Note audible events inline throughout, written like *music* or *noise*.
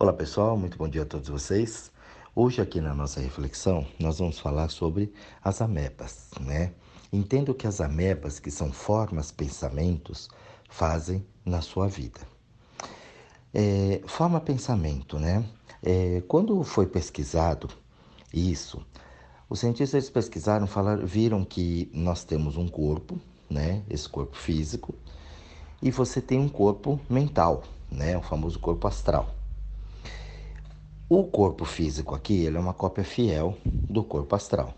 Olá pessoal, muito bom dia a todos vocês. Hoje aqui na nossa reflexão nós vamos falar sobre as amebas, né? Entendo que as amebas, que são formas, pensamentos, fazem na sua vida. É, forma pensamento, né? É, quando foi pesquisado isso, os cientistas pesquisaram, falaram, viram que nós temos um corpo, né? Esse corpo físico, e você tem um corpo mental, né? O famoso corpo astral. O corpo físico aqui, ele é uma cópia fiel do corpo astral.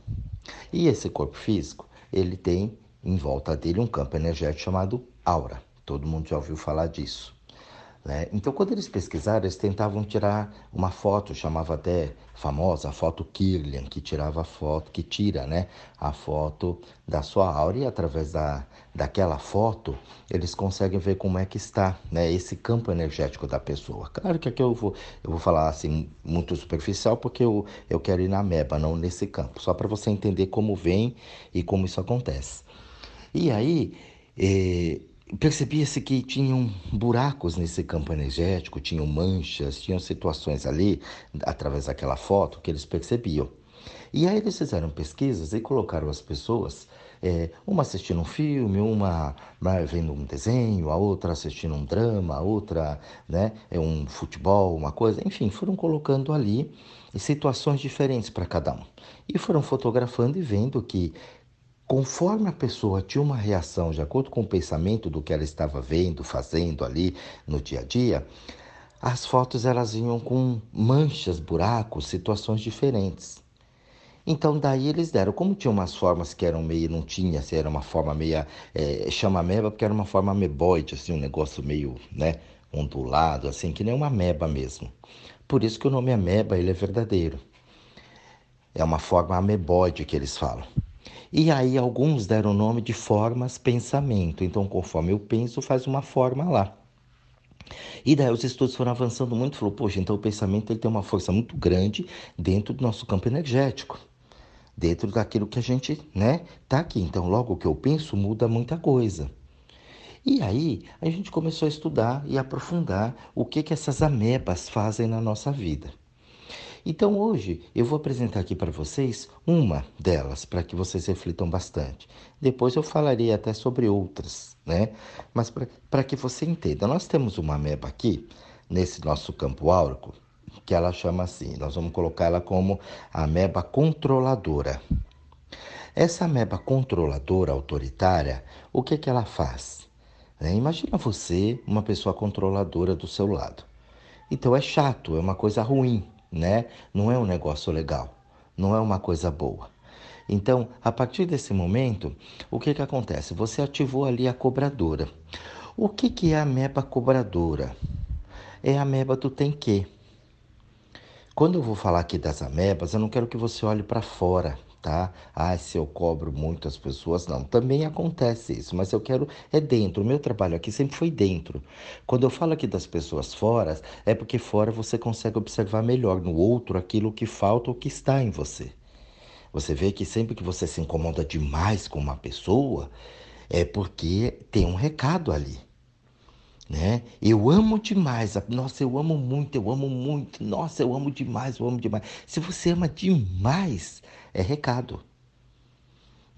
E esse corpo físico, ele tem em volta dele um campo energético chamado aura. Todo mundo já ouviu falar disso. Né? Então, quando eles pesquisaram, eles tentavam tirar uma foto, chamava até famosa a foto Kirlian, que tirava a foto, que tira né, a foto da sua aura e através da, daquela foto eles conseguem ver como é que está né, esse campo energético da pessoa. Claro que aqui eu vou, eu vou falar assim muito superficial porque eu, eu quero ir na meba, não nesse campo, só para você entender como vem e como isso acontece. E aí, eh, percebia-se que tinham buracos nesse campo energético, tinham manchas, tinham situações ali, através daquela foto, que eles percebiam. E aí eles fizeram pesquisas e colocaram as pessoas, é, uma assistindo um filme, uma vendo um desenho, a outra assistindo um drama, a outra né, é um futebol, uma coisa, enfim, foram colocando ali situações diferentes para cada um. E foram fotografando e vendo que Conforme a pessoa tinha uma reação de acordo com o pensamento do que ela estava vendo, fazendo ali no dia a dia, as fotos elas vinham com manchas, buracos, situações diferentes. Então daí eles deram, como tinha umas formas que eram meio, não tinha, se era uma forma meio, é, chama ameba porque era uma forma ameboide, assim, um negócio meio, né, ondulado, assim, que nem uma ameba mesmo. Por isso que o nome ameba, ele é verdadeiro. É uma forma ameboide que eles falam. E aí alguns deram o nome de formas pensamento. Então, conforme eu penso, faz uma forma lá. E daí os estudos foram avançando muito, falou, poxa, então o pensamento ele tem uma força muito grande dentro do nosso campo energético, dentro daquilo que a gente, né, tá aqui. Então, logo o que eu penso muda muita coisa. E aí a gente começou a estudar e aprofundar o que que essas amebas fazem na nossa vida. Então hoje eu vou apresentar aqui para vocês uma delas, para que vocês reflitam bastante. Depois eu falarei até sobre outras, né? Mas para que você entenda, nós temos uma ameba aqui, nesse nosso campo áurico, que ela chama assim, nós vamos colocar ela como ameba controladora. Essa ameba controladora, autoritária, o que, que ela faz? É, imagina você, uma pessoa controladora do seu lado. Então é chato, é uma coisa ruim, né? Não é um negócio legal, não é uma coisa boa. Então, a partir desse momento, o que, que acontece? Você ativou ali a cobradora. O que, que é a meba cobradora? É a meba do tem que. Quando eu vou falar aqui das amebas, eu não quero que você olhe para fora, tá? Ah, se eu cobro muito as pessoas, não. Também acontece isso, mas eu quero é dentro. O meu trabalho aqui sempre foi dentro. Quando eu falo aqui das pessoas fora, é porque fora você consegue observar melhor no outro aquilo que falta ou que está em você. Você vê que sempre que você se incomoda demais com uma pessoa, é porque tem um recado ali. Né? Eu amo demais. Nossa, eu amo muito, eu amo muito. Nossa, eu amo demais, eu amo demais. Se você ama demais, é recado.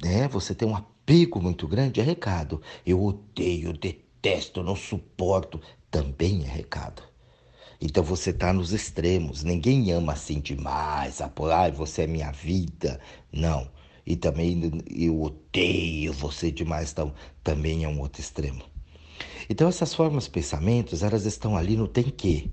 Né? Você tem um apego muito grande, é recado. Eu odeio, detesto, não suporto, também é recado. Então você está nos extremos. Ninguém ama assim demais. Ai, você é minha vida. Não. E também eu odeio você demais. Então também é um outro extremo. Então essas formas pensamentos, elas estão ali no tem que.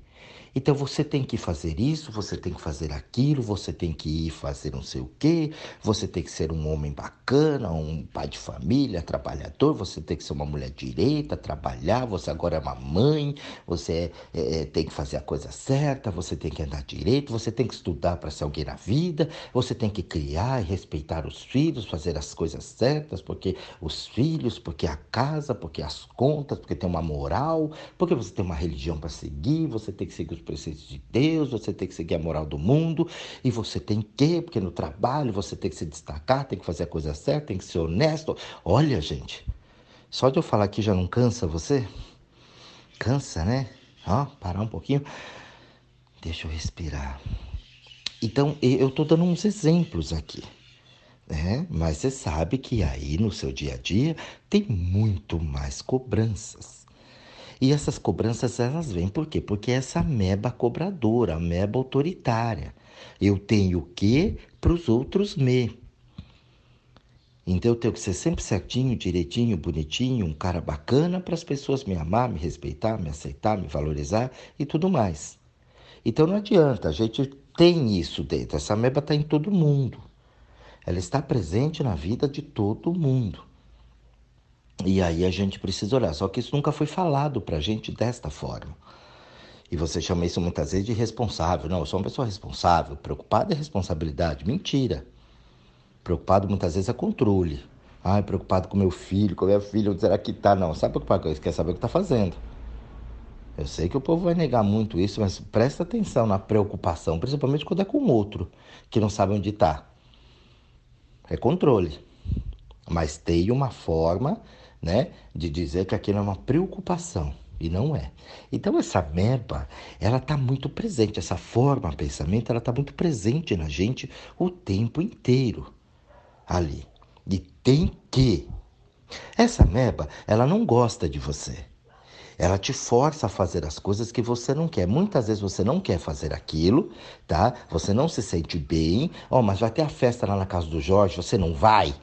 Então você tem que fazer isso, você tem que fazer aquilo, você tem que ir fazer não sei o quê, você tem que ser um homem bacana, um pai de família, trabalhador, você tem que ser uma mulher direita, trabalhar, você agora é uma mãe, você é, é, tem que fazer a coisa certa, você tem que andar direito, você tem que estudar para ser alguém na vida, você tem que criar e respeitar os filhos, fazer as coisas certas, porque os filhos, porque a casa, porque as contas, porque tem uma moral, porque você tem uma religião para seguir, você tem que seguir os preceitos de Deus, você tem que seguir a moral do mundo, e você tem que, porque no trabalho você tem que se destacar, tem que fazer a coisa certa, tem que ser honesto. Olha, gente, só de eu falar aqui já não cansa você? Cansa, né? Ó, parar um pouquinho. Deixa eu respirar. Então, eu estou dando uns exemplos aqui. Né? Mas você sabe que aí no seu dia a dia tem muito mais cobranças. E essas cobranças elas vêm por quê? Porque essa meba cobradora, a meba autoritária. Eu tenho o que para os outros me. Então eu tenho que ser sempre certinho, direitinho, bonitinho, um cara bacana para as pessoas me amar, me respeitar, me aceitar, me valorizar e tudo mais. Então não adianta, a gente tem isso dentro. Essa meba está em todo mundo. Ela está presente na vida de todo mundo. E aí a gente precisa olhar. Só que isso nunca foi falado para a gente desta forma. E você chama isso muitas vezes de responsável. Não, eu sou uma pessoa responsável. Preocupada é responsabilidade. Mentira. Preocupado muitas vezes é controle. Ai, preocupado com meu filho, com minha filha, onde será que tá? Não, sabe preocupado com isso? Quer saber o que tá fazendo. Eu sei que o povo vai negar muito isso, mas presta atenção na preocupação, principalmente quando é com outro, que não sabe onde está. É controle. Mas tem uma forma, né, de dizer que aquilo é uma preocupação. E não é. Então essa meba, ela está muito presente, essa forma, pensamento, ela está muito presente na gente o tempo inteiro ali. E tem que. Essa meba, ela não gosta de você. Ela te força a fazer as coisas que você não quer. Muitas vezes você não quer fazer aquilo, tá? Você não se sente bem. Ó, oh, mas vai ter a festa lá na casa do Jorge, você não vai?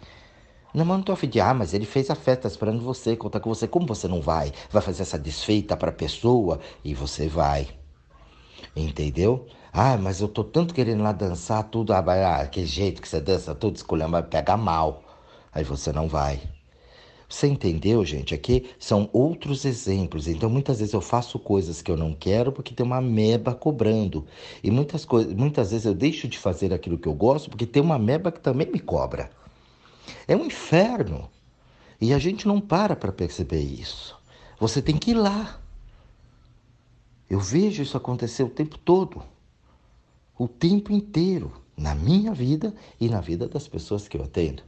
Não, mas não tô de, ah, mas ele fez a festa esperando você, contar com você. Como você não vai? Vai fazer essa desfeita pra pessoa e você vai. Entendeu? Ah, mas eu tô tanto querendo lá dançar tudo, ah, ah aquele jeito que você dança, tudo escolhendo, vai pegar mal. Aí você não vai. Você entendeu, gente? Aqui são outros exemplos. Então, muitas vezes eu faço coisas que eu não quero porque tem uma meba cobrando. E muitas, coisas, muitas vezes eu deixo de fazer aquilo que eu gosto porque tem uma meba que também me cobra. É um inferno. E a gente não para para perceber isso. Você tem que ir lá. Eu vejo isso acontecer o tempo todo o tempo inteiro, na minha vida e na vida das pessoas que eu atendo.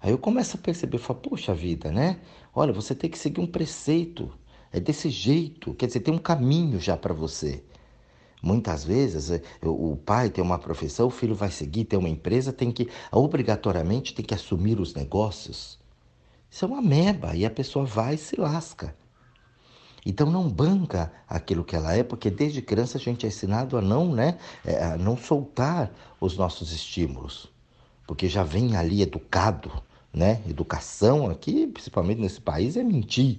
Aí eu começo a perceber, falo, poxa vida, né? Olha, você tem que seguir um preceito, é desse jeito, quer dizer, tem um caminho já para você. Muitas vezes é, o pai tem uma profissão, o filho vai seguir, tem uma empresa, tem que obrigatoriamente tem que assumir os negócios. Isso é uma meba e a pessoa vai e se lasca. Então não banca aquilo que ela é, porque desde criança a gente é ensinado a não, né, é, a não soltar os nossos estímulos, porque já vem ali educado, né? Educação aqui, principalmente nesse país, é mentir.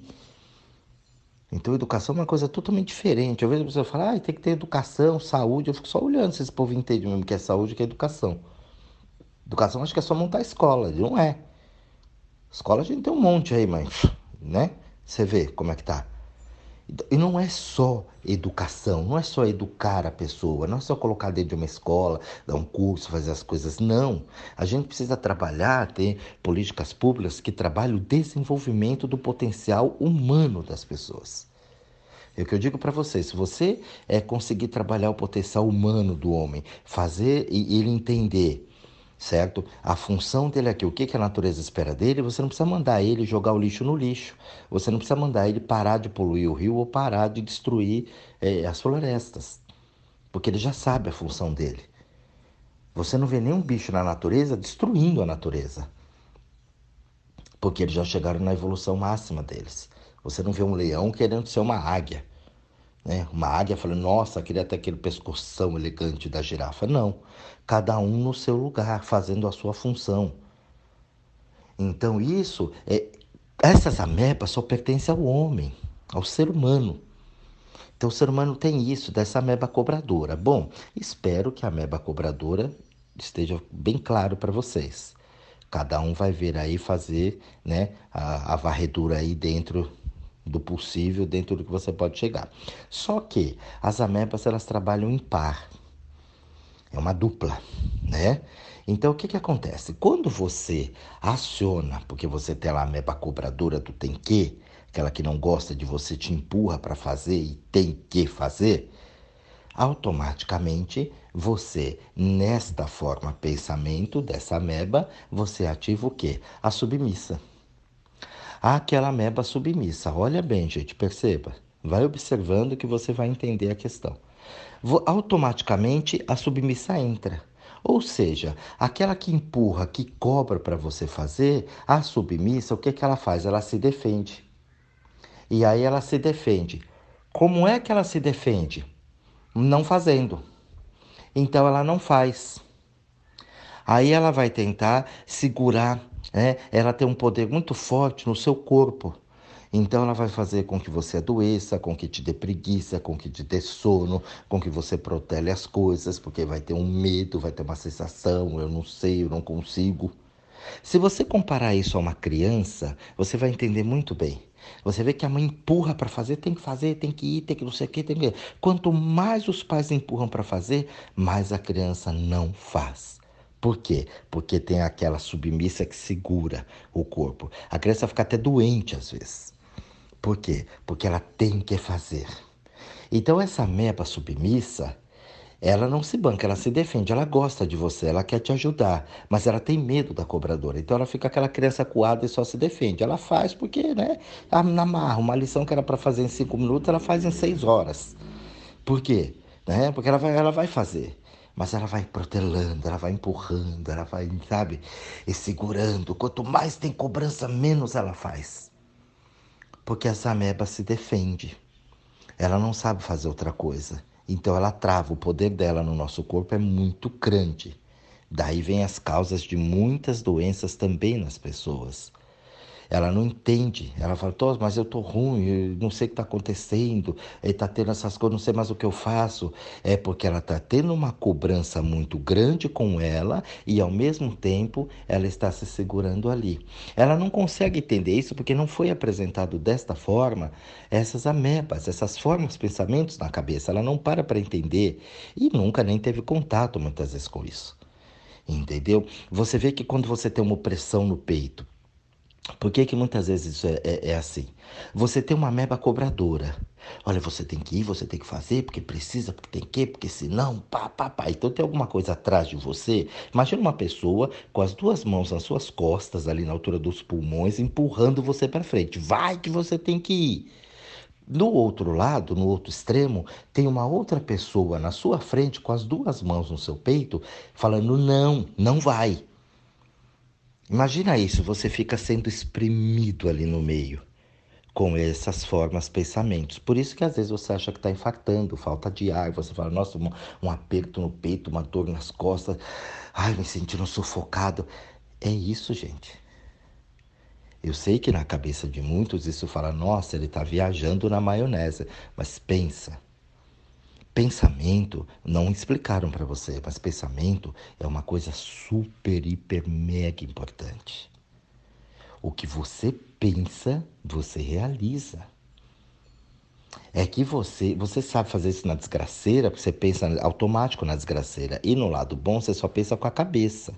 Então, educação é uma coisa totalmente diferente. Às vezes a pessoa fala, ah, tem que ter educação, saúde. Eu fico só olhando se esse povo entende mesmo que é saúde que é educação. Educação acho que é só montar escola, não é. Escola a gente tem um monte aí, mas, né? Você vê como é que tá. E não é só educação, não é só educar a pessoa, não é só colocar dentro de uma escola, dar um curso, fazer as coisas. Não. A gente precisa trabalhar, ter políticas públicas que trabalhem o desenvolvimento do potencial humano das pessoas. É o que eu digo para você, se você é, conseguir trabalhar o potencial humano do homem, fazer e ele entender certo? A função dele aqui, o que, que a natureza espera dele, você não precisa mandar ele jogar o lixo no lixo, você não precisa mandar ele parar de poluir o rio ou parar de destruir é, as florestas, porque ele já sabe a função dele. Você não vê nenhum bicho na natureza destruindo a natureza, porque eles já chegaram na evolução máxima deles. Você não vê um leão querendo ser uma águia. Né? Uma águia falando, nossa, queria ter aquele pescoção elegante da girafa. Não, cada um no seu lugar, fazendo a sua função. Então isso, é, essas amebas só pertencem ao homem, ao ser humano. Então o ser humano tem isso, dessa ameba cobradora. Bom, espero que a ameba cobradora esteja bem claro para vocês. Cada um vai ver aí fazer né, a, a varredura aí dentro do possível dentro do que você pode chegar. Só que as amebas elas trabalham em par. É uma dupla, né? Então o que que acontece? Quando você aciona, porque você tem lá a ameba cobradora do tem que, aquela que não gosta de você te empurra para fazer e tem que fazer, automaticamente você, nesta forma pensamento dessa ameba, você ativa o quê? A submissa àquela meba submissa. Olha bem, gente, perceba. Vai observando que você vai entender a questão. Automaticamente a submissa entra. Ou seja, aquela que empurra, que cobra para você fazer, a submissa, o que, que ela faz? Ela se defende. E aí ela se defende. Como é que ela se defende? Não fazendo. Então ela não faz. Aí ela vai tentar segurar, né? ela tem um poder muito forte no seu corpo. Então ela vai fazer com que você adoeça, com que te dê preguiça, com que te dê sono, com que você protele as coisas, porque vai ter um medo, vai ter uma sensação, eu não sei, eu não consigo. Se você comparar isso a uma criança, você vai entender muito bem. Você vê que a mãe empurra para fazer, tem que fazer, tem que ir, tem que não sei o que, tem que. Quanto mais os pais empurram para fazer, mais a criança não faz. Por quê? Porque tem aquela submissa que segura o corpo. A criança fica até doente às vezes. Por quê? Porque ela tem que fazer. Então, essa meba submissa, ela não se banca, ela se defende, ela gosta de você, ela quer te ajudar, mas ela tem medo da cobradora. Então, ela fica aquela criança coada e só se defende. Ela faz porque, né? Na marra, uma lição que era para fazer em cinco minutos, ela faz em seis horas. Por quê? Né? Porque ela vai, ela vai fazer mas ela vai protelando, ela vai empurrando, ela vai, sabe, e segurando. Quanto mais tem cobrança, menos ela faz porque essa ameba se defende. Ela não sabe fazer outra coisa. Então ela trava. O poder dela no nosso corpo é muito grande. Daí vem as causas de muitas doenças também nas pessoas. Ela não entende. Ela fala, mas eu tô ruim, eu não sei o que está acontecendo, está tendo essas coisas, não sei mais o que eu faço. É porque ela está tendo uma cobrança muito grande com ela e, ao mesmo tempo, ela está se segurando ali. Ela não consegue entender isso porque não foi apresentado desta forma essas amebas, essas formas, pensamentos na cabeça. Ela não para para entender e nunca nem teve contato muitas vezes com isso. Entendeu? Você vê que quando você tem uma opressão no peito, por que, que muitas vezes isso é, é, é, assim? Você tem uma meba cobradora. Olha, você tem que ir, você tem que fazer, porque precisa, porque tem que, porque senão, pá, pá, pá. Então tem alguma coisa atrás de você. Imagina uma pessoa com as duas mãos nas suas costas, ali na altura dos pulmões, empurrando você para frente. Vai que você tem que ir. Do outro lado, no outro extremo, tem uma outra pessoa na sua frente com as duas mãos no seu peito, falando: não, não vai. Imagina isso, você fica sendo exprimido ali no meio com essas formas, pensamentos. Por isso que às vezes você acha que está infartando, falta de ar, você fala, nossa, um, um, aperto no peito, uma dor nas costas, ai, me sentindo sufocado. É isso, gente. Eu sei que na cabeça de muitos isso fala, nossa, ele está viajando na maionese, mas pensa. Pensamento, não explicaram para você, mas pensamento é uma coisa super, hiper, mega importante. O que você pensa, você realiza. É que você, você sabe fazer isso na desgraceira, você pensa automático na desgraceira. E no lado bom, você só pensa com a cabeça.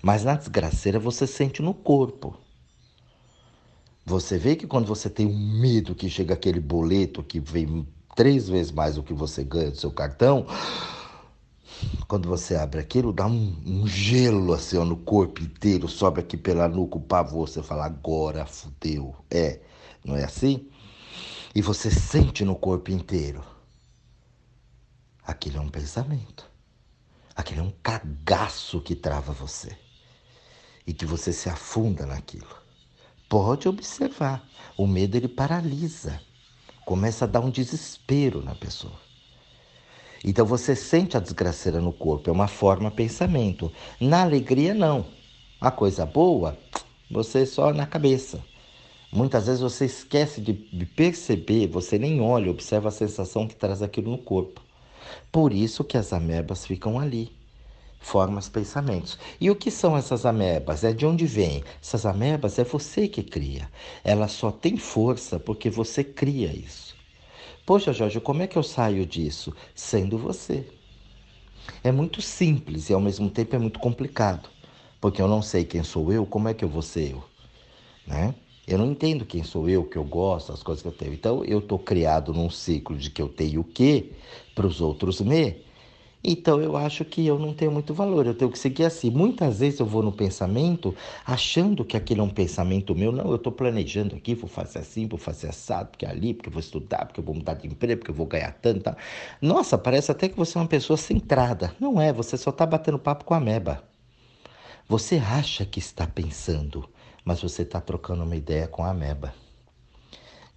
Mas na desgraceira, você sente no corpo. Você vê que quando você tem um medo que chega aquele boleto que vem três vezes mais do que você ganha do seu cartão, quando você abre aquilo, dá um, um gelo assim ó, no corpo inteiro, sobe aqui pela nuca o pavor, você fala, agora fudeu. É, não é assim? E você sente no corpo inteiro. Aquilo é um pensamento. Aquilo é um cagaço que trava você. E que você se afunda naquilo. Pode observar. O medo ele paralisa começa a dar um desespero na pessoa. Então você sente a desgraceira no corpo, é uma forma pensamento. Na alegria, não. A coisa boa, você só na cabeça. Muitas vezes você esquece de perceber, você nem olha, observa a sensação que traz aquilo no corpo. Por isso que as amebas ficam ali formas pensamentos. E o que são essas amebas? É de onde vem? Essas amebas é você que cria. Ela só tem força porque você cria isso. Poxa, Jorge, como é que eu saio disso? Sendo você. É muito simples e ao mesmo tempo é muito complicado. Porque eu não sei quem sou eu, como é que eu vou ser eu? Né? Eu não entendo quem sou eu, o que eu gosto, as coisas que eu tenho. Então eu estou criado num ciclo de que eu tenho o quê para os outros me Então eu acho que eu não tenho muito valor, eu tenho que seguir assim. Muitas vezes eu vou no pensamento achando que aquele é um pensamento meu. Não, eu estou planejando aqui, vou fazer assim, vou fazer assado, porque é ali, porque eu vou estudar, porque eu vou mudar de emprego, porque eu vou ganhar tanto. Nossa, parece até que você é uma pessoa centrada. Não é, você só está batendo papo com a meba. Você acha que está pensando, mas você está trocando uma ideia com a meba.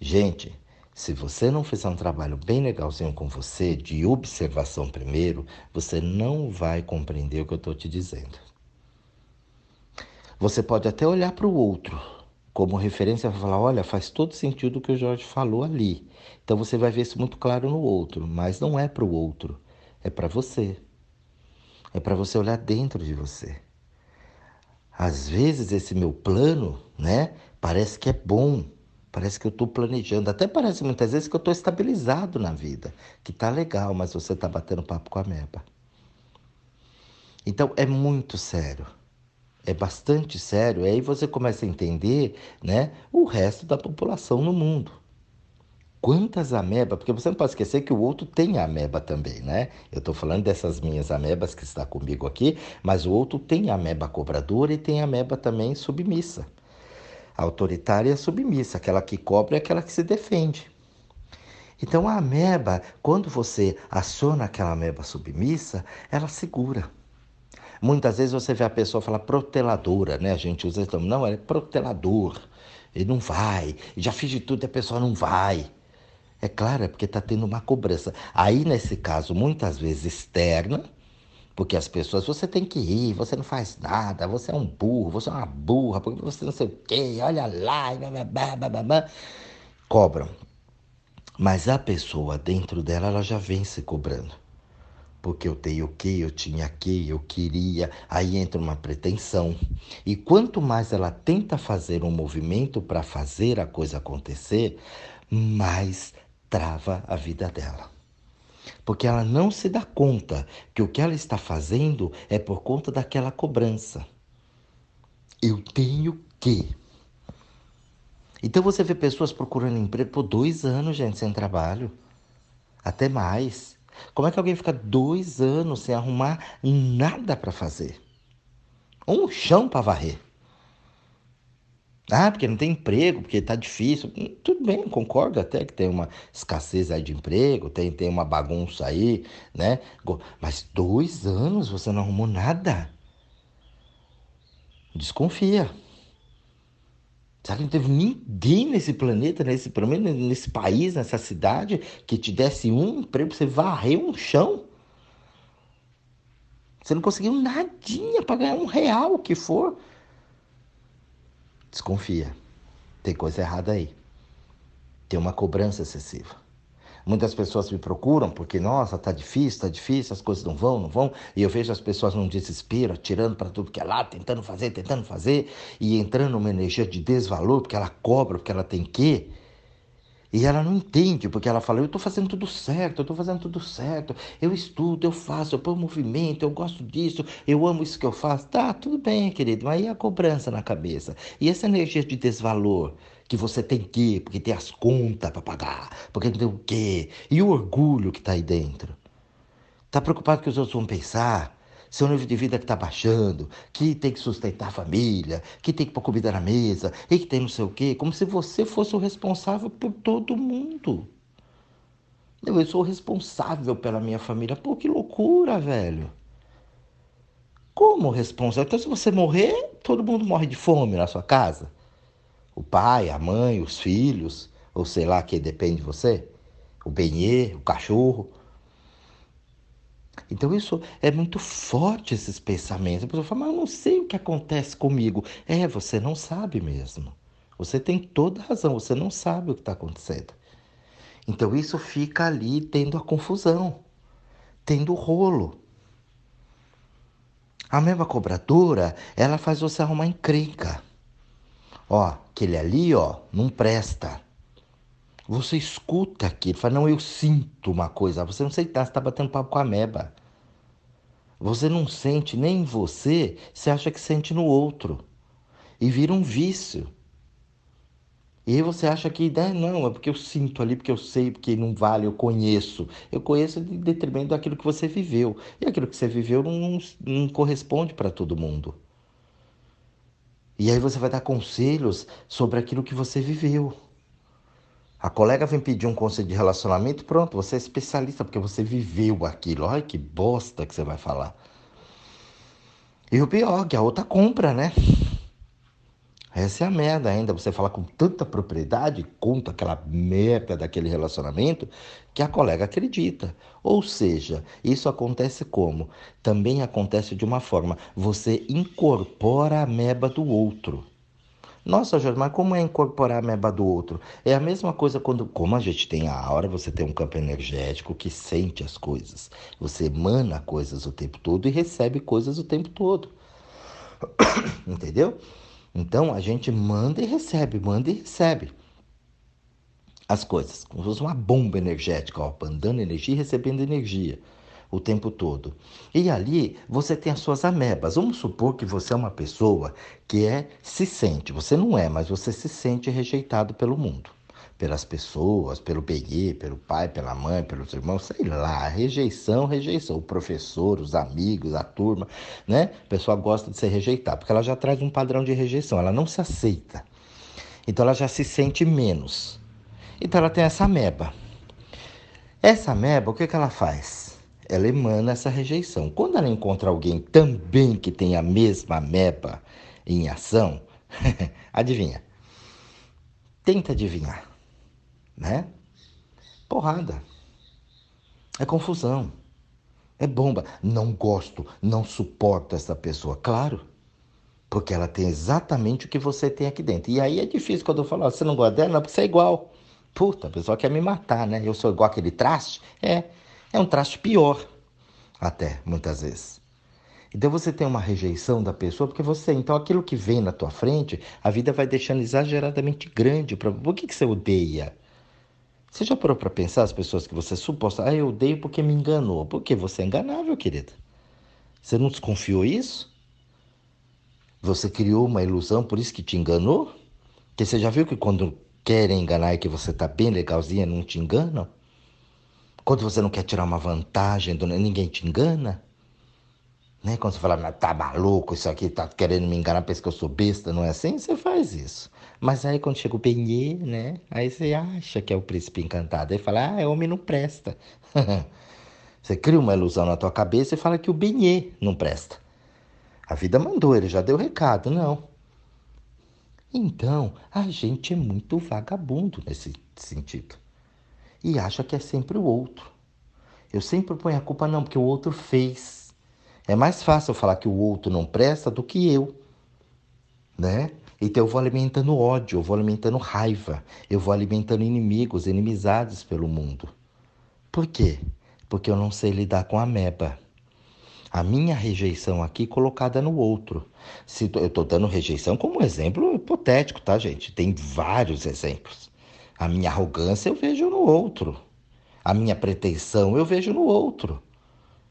Gente, se você não fizer um trabalho bem legalzinho com você, de observação primeiro, você não vai compreender o que eu estou te dizendo. Você pode até olhar para o outro como referência e falar: olha, faz todo sentido o que o Jorge falou ali. Então você vai ver isso muito claro no outro, mas não é para o outro, é para você. É para você olhar dentro de você. Às vezes esse meu plano, né, parece que é bom, Parece que eu estou planejando. Até parece muitas vezes que eu estou estabilizado na vida. Que tá legal, mas você está batendo papo com a meba. Então é muito sério. É bastante sério. E aí você começa a entender né, o resto da população no mundo. Quantas amebas, porque você não pode esquecer que o outro tem ameba também, né? Eu estou falando dessas minhas amebas que está comigo aqui, mas o outro tem ameba cobradora e tem ameba também submissa. A autoritária é submissa, aquela que cobra é aquela que se defende. Então a ameba, quando você aciona aquela ameba submissa, ela segura. Muitas vezes você vê a pessoa falar proteladora, né? A gente usa nome. Não, ela é protelador. Ele não vai. Já fiz de tudo e a pessoa não vai. É claro, é porque está tendo uma cobrança. Aí, nesse caso, muitas vezes externa, porque as pessoas, você tem que ir, você não faz nada, você é um burro, você é uma burra, porque você não sei o quê, olha lá, blá, blá, blá, blá, cobram. Mas a pessoa dentro dela, ela já vem se cobrando. Porque eu tenho o que, eu tinha que, eu queria, aí entra uma pretensão. E quanto mais ela tenta fazer um movimento para fazer a coisa acontecer, mais trava a vida dela porque ela não se dá conta que o que ela está fazendo é por conta daquela cobrança. Eu tenho que. Então você vê pessoas procurando emprego por dois anos, gente, sem trabalho. Até mais. Como é que alguém fica dois anos sem arrumar nada para fazer? Um chão para varrer. Ah, porque não tem emprego, porque está difícil. Tudo bem, concordo até que tem uma escassez aí de emprego, tem, tem uma bagunça aí, né? Mas dois anos você não arrumou nada. Desconfia. Será que não teve ninguém nesse planeta, nesse, pelo menos nesse país, nessa cidade, que te desse um emprego pra você varrer um chão? Você não conseguiu nadinha para ganhar um real que for. Desconfia. Tem coisa errada aí. Tem uma cobrança excessiva. Muitas pessoas me procuram porque, nossa, tá difícil, tá difícil, as coisas não vão, não vão. E eu vejo as pessoas num desespero, atirando para tudo que é lá, tentando fazer, tentando fazer, e entrando numa energia de desvalor, porque ela cobra, porque ela tem que. E ela não entende, porque ela fala: eu estou fazendo tudo certo, eu estou fazendo tudo certo, eu estudo, eu faço, eu ponho movimento, eu gosto disso, eu amo isso que eu faço. Tá, tudo bem, querido, mas e a cobrança na cabeça? E essa energia de desvalor? Que você tem que, porque tem as contas para pagar, porque tem o quê? E o orgulho que está aí dentro? Tá preocupado que os outros vão pensar? Seu nível de vida que está baixando, que tem que sustentar a família, que tem que pôr comida na mesa, e que tem não sei o quê, como se você fosse o responsável por todo mundo. Eu sou responsável pela minha família. Pô, que loucura, velho. Como responsável? Então, se você morrer, todo mundo morre de fome na sua casa? O pai, a mãe, os filhos, ou sei lá, que depende de você? O benê, o cachorro. Então isso é muito forte esses pensamentos. A pessoa fala, mas eu não sei o que acontece comigo. É, você não sabe mesmo. Você tem toda razão, você não sabe o que está acontecendo. Então isso fica ali tendo a confusão, tendo o rolo. A mesma cobradora, ela faz você arrumar encrenca. Ó, aquele ali, ó, não presta. Você escuta aquilo, fala, não, eu sinto uma coisa. Você não sei, tá, você está batendo papo com a meba. Você não sente nem em você, você acha que sente no outro. E vira um vício. E aí você acha que né, não, é porque eu sinto ali, porque eu sei, porque não vale, eu conheço. Eu conheço de detrimento daquilo que você viveu. E aquilo que você viveu não, não corresponde para todo mundo. E aí você vai dar conselhos sobre aquilo que você viveu. A colega vem pedir um conselho de relacionamento, pronto, você é especialista porque você viveu aquilo. Olha que bosta que você vai falar. E o pior, que a outra compra, né? Essa é a merda ainda. Você fala com tanta propriedade, conta aquela merda daquele relacionamento, que a colega acredita. Ou seja, isso acontece como? Também acontece de uma forma: você incorpora a meba do outro. Nossa, Jorge, mas como é incorporar a meba do outro? É a mesma coisa quando, como a gente tem a aura, você tem um campo energético que sente as coisas. Você emana coisas o tempo todo e recebe coisas o tempo todo. *coughs* Entendeu? Então a gente manda e recebe, manda e recebe as coisas. Como se fosse uma bomba energética, ó, mandando energia e recebendo energia o tempo todo. E ali você tem as suas amebas. Vamos supor que você é uma pessoa que é se sente, você não é, mas você se sente rejeitado pelo mundo. Pelas pessoas, pelo PG, pelo pai, pela mãe, pelos irmãos, sei lá, rejeição, rejeição. O professor, os amigos, a turma, né? A pessoa gosta de ser rejeitada, porque ela já traz um padrão de rejeição, ela não se aceita. Então ela já se sente menos. Então ela tem essa ameba. Essa ameba, o que, que ela faz? Ela emana essa rejeição. Quando ela encontra alguém também que tem a mesma meba em ação, *laughs* adivinha? Tenta adivinhar, né? Porrada. É confusão. É bomba. Não gosto, não suporto essa pessoa. Claro, porque ela tem exatamente o que você tem aqui dentro. E aí é difícil quando eu falo, você não gosta dela, não, porque você é igual. Puta, a pessoa quer me matar, né? Eu sou igual aquele traste? É. É um traste pior, até, muitas vezes. Então você tem uma rejeição da pessoa porque você, então aquilo que vem na tua frente, a vida vai deixando exageradamente grande para Por que que você odeia? Você já parou para pensar as pessoas que você suposta, ah, eu odeio porque me enganou. Porque você é enganável, querida. Você não desconfiou isso? Você criou uma ilusão, por isso que te enganou? Porque você já viu que quando querem enganar e que você tá bem legalzinha, não te enganam? Quando você não quer tirar uma vantagem, ninguém te engana. Né? Quando você fala, tá maluco, isso aqui tá querendo me enganar, pensa que eu sou besta, não é assim? Você faz isso. Mas aí quando chega o Benê, né? Aí você acha que é o príncipe encantado. Aí fala, ah, é homem não presta. *laughs* você cria uma ilusão na tua cabeça e fala que o Benê não presta. A vida mandou, ele já deu recado, não. Então, a gente é muito vagabundo nesse sentido e acha que é sempre o outro. Eu sempre ponho a culpa, não, porque o outro fez. É mais fácil falar que o outro não presta do que eu, né? Então eu vou alimentando ódio, eu vou alimentando raiva, eu vou alimentando inimigos, inimizades pelo mundo. Por quê? Porque eu não sei lidar com a meba. A minha rejeição aqui colocada no outro. Se eu estou dando rejeição como exemplo hipotético, tá, gente? Tem vários exemplos. A minha arrogância eu vejo no outro. A minha pretensão eu vejo no outro.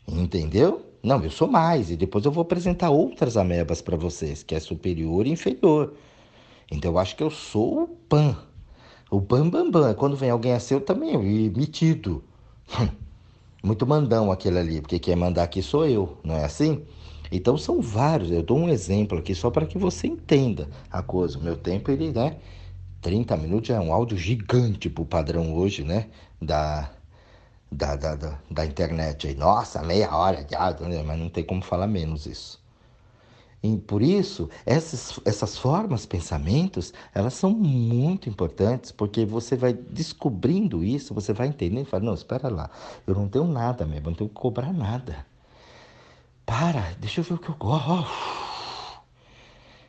Entendeu? Não, eu sou mais. E depois eu vou apresentar outras amebas para vocês, que é superior e inferior. Então eu acho que eu sou o pan. O bam bam bam. Quando vem alguém assim, eu também, metido. *laughs* Muito mandão aquele ali, porque quem mandar aqui sou eu, não é assim? Então são vários, eu dou um exemplo aqui só para que você entenda a coisa. O meu tempo, ele, né? 30 minutos é um áudio gigante pro padrão hoje, né? Da, da, da, da, da internet aí. Nossa, meia hora de áudio, né? mas não tem como falar menos isso. E por isso, essas, essas formas, pensamentos, elas são muito importantes, porque você vai descobrindo isso, você vai entendendo e fala, não, espera lá, eu não tenho nada mesmo, não tenho que cobrar nada. Para, deixa eu ver o que eu gosto.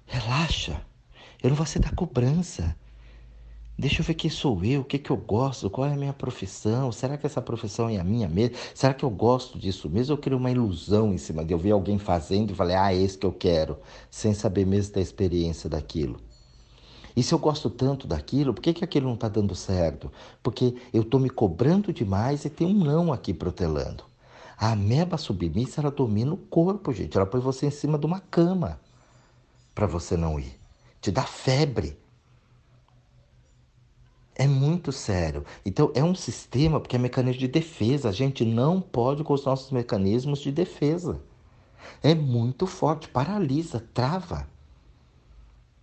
Relaxa, eu não vou aceitar cobrança. Deixa eu ver quem sou eu, o que, que eu gosto, qual é a minha profissão, será que essa profissão é a minha mesmo? Será que eu gosto disso mesmo? Eu crio uma ilusão em cima de eu ver alguém fazendo e falei, ah, é esse que eu quero, sem saber mesmo da experiência daquilo. E se eu gosto tanto daquilo, por que, que aquilo não está dando certo? Porque eu estou me cobrando demais e tem um não aqui protelando. A ameba submissa, ela domina o corpo, gente. Ela põe você em cima de uma cama para você não ir. Te dá febre É muito sério. Então, é um sistema, porque é mecanismo de defesa. A gente não pode com os nossos mecanismos de defesa. É muito forte, paralisa, trava.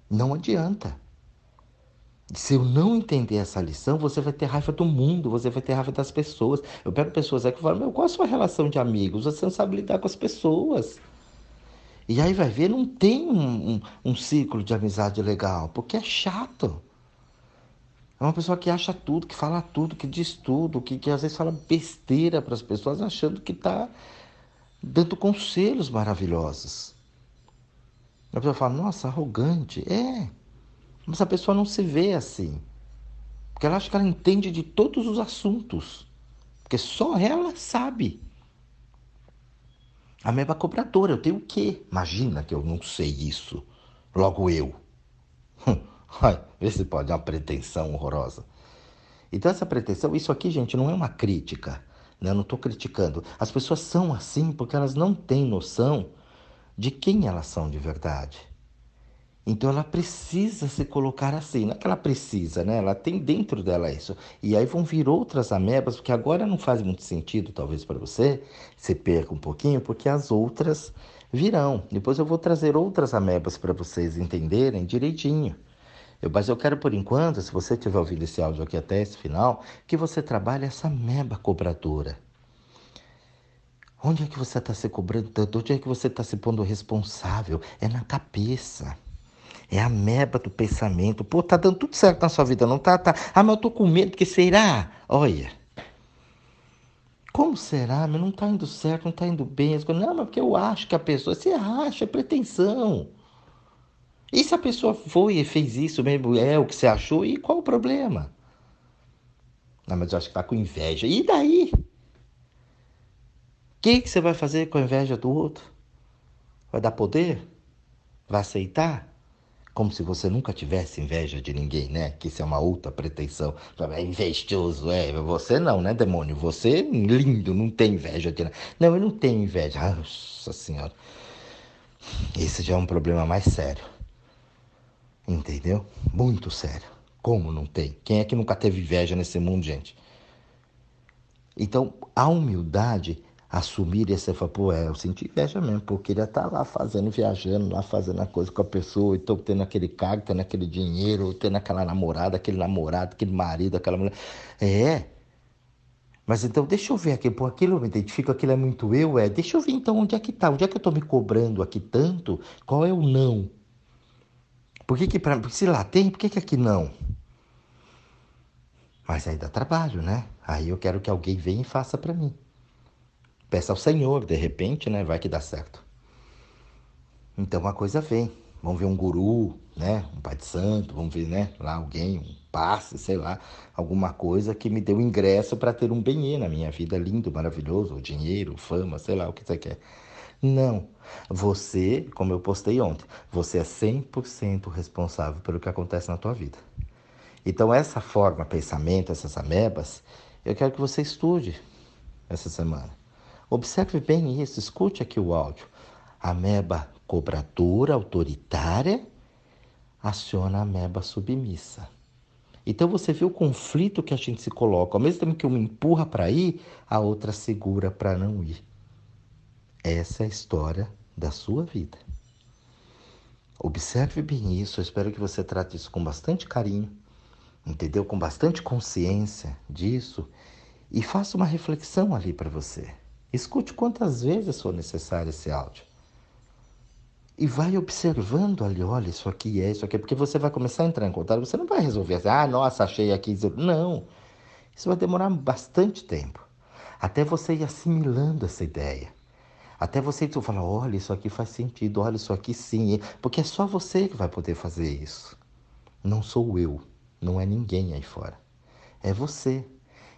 Não adianta. Se eu não entender essa lição, você vai ter raiva do mundo, você vai ter raiva das pessoas. Eu pego pessoas aqui e falo, meu, qual a sua relação de amigos? Você não sabe lidar com as pessoas. E aí vai ver, não tem um, um, um ciclo de amizade legal, porque é chato. É uma pessoa que acha tudo, que fala tudo, que diz tudo, que, que às vezes fala besteira para as pessoas, achando que está dando conselhos maravilhosos. A pessoa fala, nossa, arrogante. É, mas a pessoa não se vê assim. Porque ela acha que ela entende de todos os assuntos. Porque só ela sabe. A mesma cobradora, eu tenho o quê? Imagina que eu não sei isso. Logo eu. *laughs* Ai, vê se pode, é uma pretensão horrorosa. Então, essa pretensão, isso aqui, gente, não é uma crítica. Né? Eu não estou criticando. As pessoas são assim porque elas não têm noção de quem elas são de verdade. Então ela precisa se colocar assim, não é que ela precisa, né? Ela tem dentro dela isso. E aí vão vir outras amebas, porque agora não faz muito sentido, talvez para você, se perca um pouquinho, porque as outras virão. Depois eu vou trazer outras amebas para vocês entenderem direitinho. Eu, mas eu quero, por enquanto, se você estiver ouvindo esse áudio aqui até esse final, que você trabalhe essa meba cobradora. Onde é que você está se cobrando tanto? Onde é que você está se pondo responsável? É na cabeça. É a meba do pensamento. Pô, tá dando tudo certo na sua vida, não tá? tá. Ah, mas eu tô com medo, que será? Olha. Como será? Mas não tá indo certo, não tá indo bem. Não, mas porque eu acho que a pessoa. Você acha, é pretensão. E se a pessoa foi e fez isso mesmo, é o que você achou, e qual o problema? Não, mas eu acho que tá com inveja. E daí? O que, que você vai fazer com a inveja do outro? Vai dar poder? Vai aceitar? Como se você nunca tivesse inveja de ninguém, né? Que isso é uma outra pretensão. É invejoso, é. Você não, né, demônio? Você, lindo, não tem inveja de nada. Não, eu não tenho inveja. Nossa Senhora. Esse já é um problema mais sério. Entendeu? Muito sério. Como não tem? Quem é que nunca teve inveja nesse mundo, gente? Então, a humildade, assumir esse, falar, pô, é, eu senti inveja mesmo, porque estar tá lá fazendo, viajando, lá fazendo a coisa com a pessoa, então tendo aquele cargo, tendo aquele dinheiro, tendo aquela namorada, aquele namorado, aquele marido, aquela mulher. É. Mas então, deixa eu ver aqui, pô, aquilo eu me identifico, aquilo é muito eu, é. Deixa eu ver então onde é que tá, onde é que eu tô me cobrando aqui tanto, qual é o não? Por que, que pra, se lá tem, por que, que aqui não? Mas aí dá trabalho, né? Aí eu quero que alguém venha e faça para mim. Peça ao Senhor, de repente, né? Vai que dá certo. Então a coisa vem. Vamos ver um guru, né? Um pai de santo, vamos ver, né? Lá alguém, um passe, sei lá, alguma coisa que me dê um ingresso para ter um bem na minha vida lindo, maravilhoso, dinheiro, fama, sei lá o que você quer. Não. Você, como eu postei ontem, você é 100% responsável pelo que acontece na tua vida. Então, essa forma, pensamento, essas amebas, eu quero que você estude essa semana. Observe bem isso, escute aqui o áudio. Ameba cobradora, autoritária, aciona a ameba submissa. Então você vê o conflito que a gente se coloca. Ao mesmo tempo que uma empurra para ir, a outra segura para não ir. Essa é a história da sua vida. Observe bem isso, eu espero que você trate isso com bastante carinho, entendeu? Com bastante consciência disso e faça uma reflexão ali para você. Escute quantas vezes for necessário esse áudio. E vai observando ali, olha, isso aqui é, isso aqui é, porque você vai começar a entrar em contato, você não vai resolver assim, ah, nossa, achei aqui. Não, isso vai demorar bastante tempo, até você ir assimilando essa ideia. Até você tu falar, olha, isso aqui faz sentido, olha, isso aqui sim. Porque é só você que vai poder fazer isso. Não sou eu, não é ninguém aí fora. É você.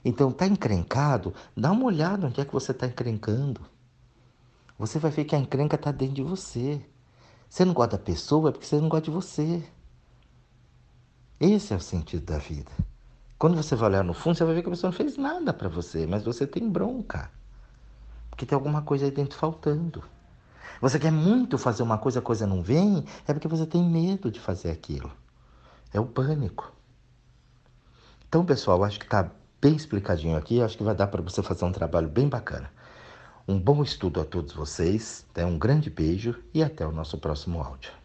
Então, tá encrencado? Dá uma olhada onde é que você está encrencando. Você vai ver que a encrenca está dentro de você. Você não gosta da pessoa é porque você não gosta de você. Esse é o sentido da vida. Quando você vai olhar no fundo, você vai ver que a pessoa não fez nada para você, mas você tem bronca porque tem alguma coisa aí dentro faltando. Você quer muito fazer uma coisa, a coisa não vem, é porque você tem medo de fazer aquilo. É o pânico. Então, pessoal, acho que está bem explicadinho aqui, acho que vai dar para você fazer um trabalho bem bacana. Um bom estudo a todos vocês, né? um grande beijo e até o nosso próximo áudio.